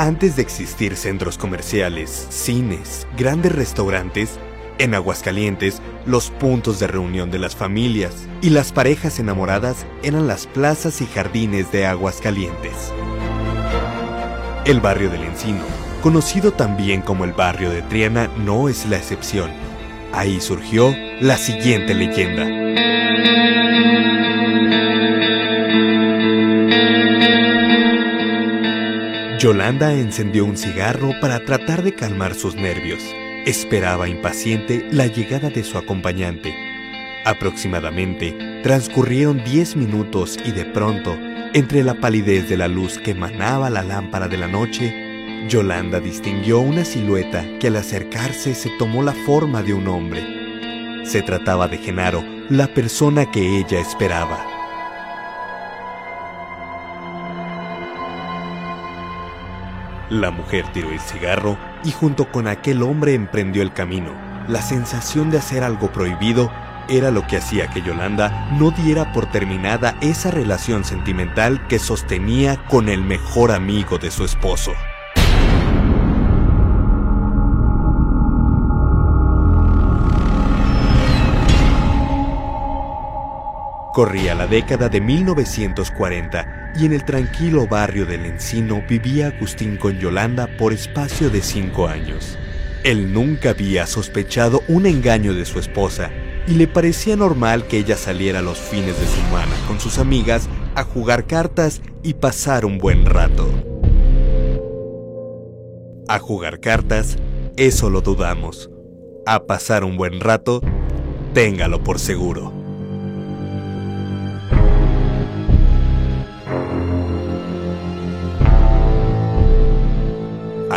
Antes de existir centros comerciales, cines, grandes restaurantes, en Aguascalientes, los puntos de reunión de las familias y las parejas enamoradas eran las plazas y jardines de Aguascalientes. El barrio del Encino, conocido también como el barrio de Triana, no es la excepción. Ahí surgió la siguiente leyenda. Yolanda encendió un cigarro para tratar de calmar sus nervios. Esperaba impaciente la llegada de su acompañante. Aproximadamente transcurrieron diez minutos y de pronto, entre la palidez de la luz que emanaba la lámpara de la noche, Yolanda distinguió una silueta que al acercarse se tomó la forma de un hombre. Se trataba de Genaro, la persona que ella esperaba. La mujer tiró el cigarro y junto con aquel hombre emprendió el camino. La sensación de hacer algo prohibido era lo que hacía que Yolanda no diera por terminada esa relación sentimental que sostenía con el mejor amigo de su esposo. Corría la década de 1940 y en el tranquilo barrio del Encino vivía Agustín con Yolanda por espacio de cinco años. Él nunca había sospechado un engaño de su esposa y le parecía normal que ella saliera los fines de semana con sus amigas a jugar cartas y pasar un buen rato. A jugar cartas, eso lo dudamos. A pasar un buen rato, téngalo por seguro.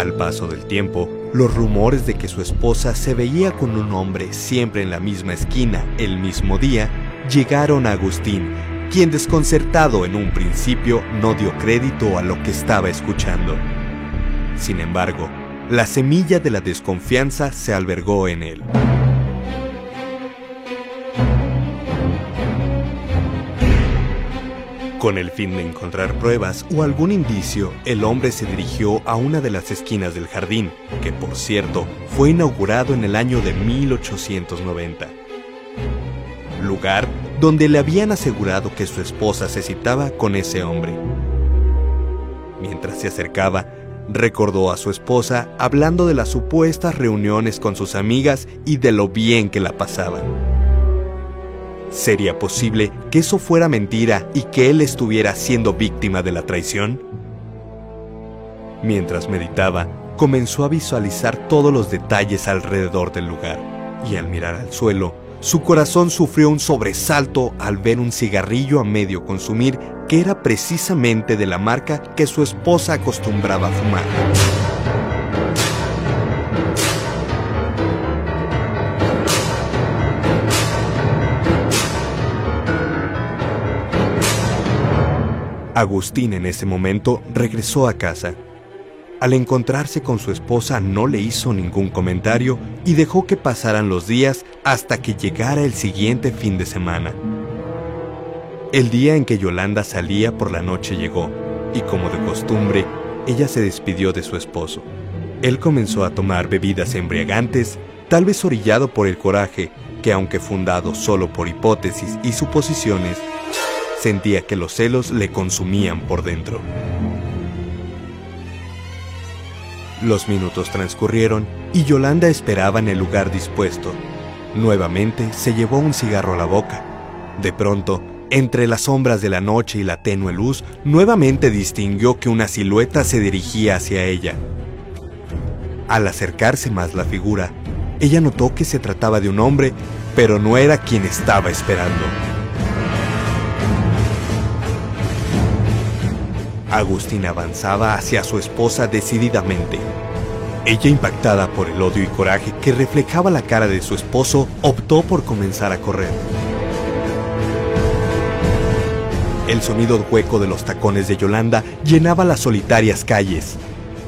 Al paso del tiempo, los rumores de que su esposa se veía con un hombre siempre en la misma esquina el mismo día llegaron a Agustín, quien desconcertado en un principio no dio crédito a lo que estaba escuchando. Sin embargo, la semilla de la desconfianza se albergó en él. Con el fin de encontrar pruebas o algún indicio, el hombre se dirigió a una de las esquinas del jardín, que por cierto fue inaugurado en el año de 1890. Lugar donde le habían asegurado que su esposa se citaba con ese hombre. Mientras se acercaba, recordó a su esposa hablando de las supuestas reuniones con sus amigas y de lo bien que la pasaban. ¿Sería posible que eso fuera mentira y que él estuviera siendo víctima de la traición? Mientras meditaba, comenzó a visualizar todos los detalles alrededor del lugar, y al mirar al suelo, su corazón sufrió un sobresalto al ver un cigarrillo a medio consumir que era precisamente de la marca que su esposa acostumbraba a fumar. Agustín en ese momento regresó a casa. Al encontrarse con su esposa no le hizo ningún comentario y dejó que pasaran los días hasta que llegara el siguiente fin de semana. El día en que Yolanda salía por la noche llegó y como de costumbre, ella se despidió de su esposo. Él comenzó a tomar bebidas embriagantes, tal vez orillado por el coraje que aunque fundado solo por hipótesis y suposiciones, Sentía que los celos le consumían por dentro. Los minutos transcurrieron y Yolanda esperaba en el lugar dispuesto. Nuevamente se llevó un cigarro a la boca. De pronto, entre las sombras de la noche y la tenue luz, nuevamente distinguió que una silueta se dirigía hacia ella. Al acercarse más la figura, ella notó que se trataba de un hombre, pero no era quien estaba esperando. Agustín avanzaba hacia su esposa decididamente. Ella, impactada por el odio y coraje que reflejaba la cara de su esposo, optó por comenzar a correr. El sonido hueco de los tacones de Yolanda llenaba las solitarias calles.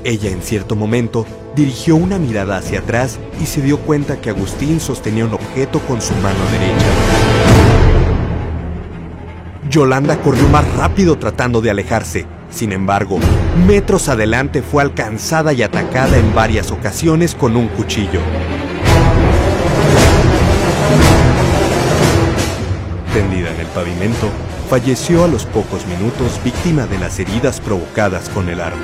Ella en cierto momento dirigió una mirada hacia atrás y se dio cuenta que Agustín sostenía un objeto con su mano derecha. Yolanda corrió más rápido tratando de alejarse. Sin embargo, metros adelante fue alcanzada y atacada en varias ocasiones con un cuchillo. Tendida en el pavimento, falleció a los pocos minutos víctima de las heridas provocadas con el arma.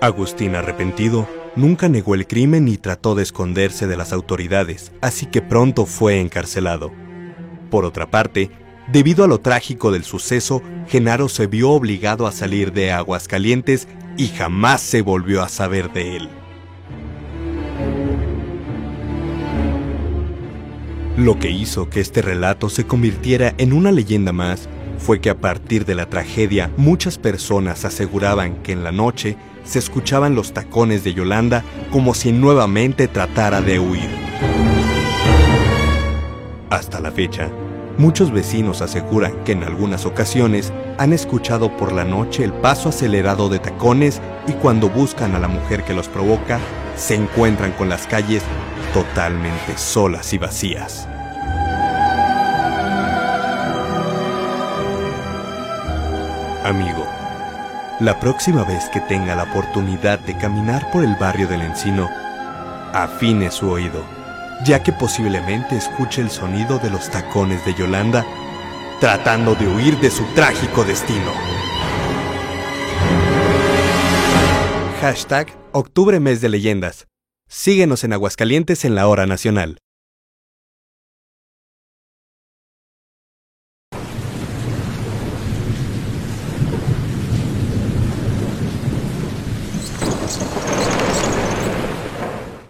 Agustín, arrepentido, nunca negó el crimen ni trató de esconderse de las autoridades, así que pronto fue encarcelado. Por otra parte, debido a lo trágico del suceso, Genaro se vio obligado a salir de Aguascalientes y jamás se volvió a saber de él. Lo que hizo que este relato se convirtiera en una leyenda más fue que a partir de la tragedia muchas personas aseguraban que en la noche se escuchaban los tacones de Yolanda como si nuevamente tratara de huir. Hasta la fecha, muchos vecinos aseguran que en algunas ocasiones han escuchado por la noche el paso acelerado de tacones y cuando buscan a la mujer que los provoca, se encuentran con las calles totalmente solas y vacías. Amigo, la próxima vez que tenga la oportunidad de caminar por el barrio del Encino, afine su oído, ya que posiblemente escuche el sonido de los tacones de Yolanda tratando de huir de su trágico destino. Hashtag Octubre Mes de Leyendas. Síguenos en Aguascalientes en la Hora Nacional.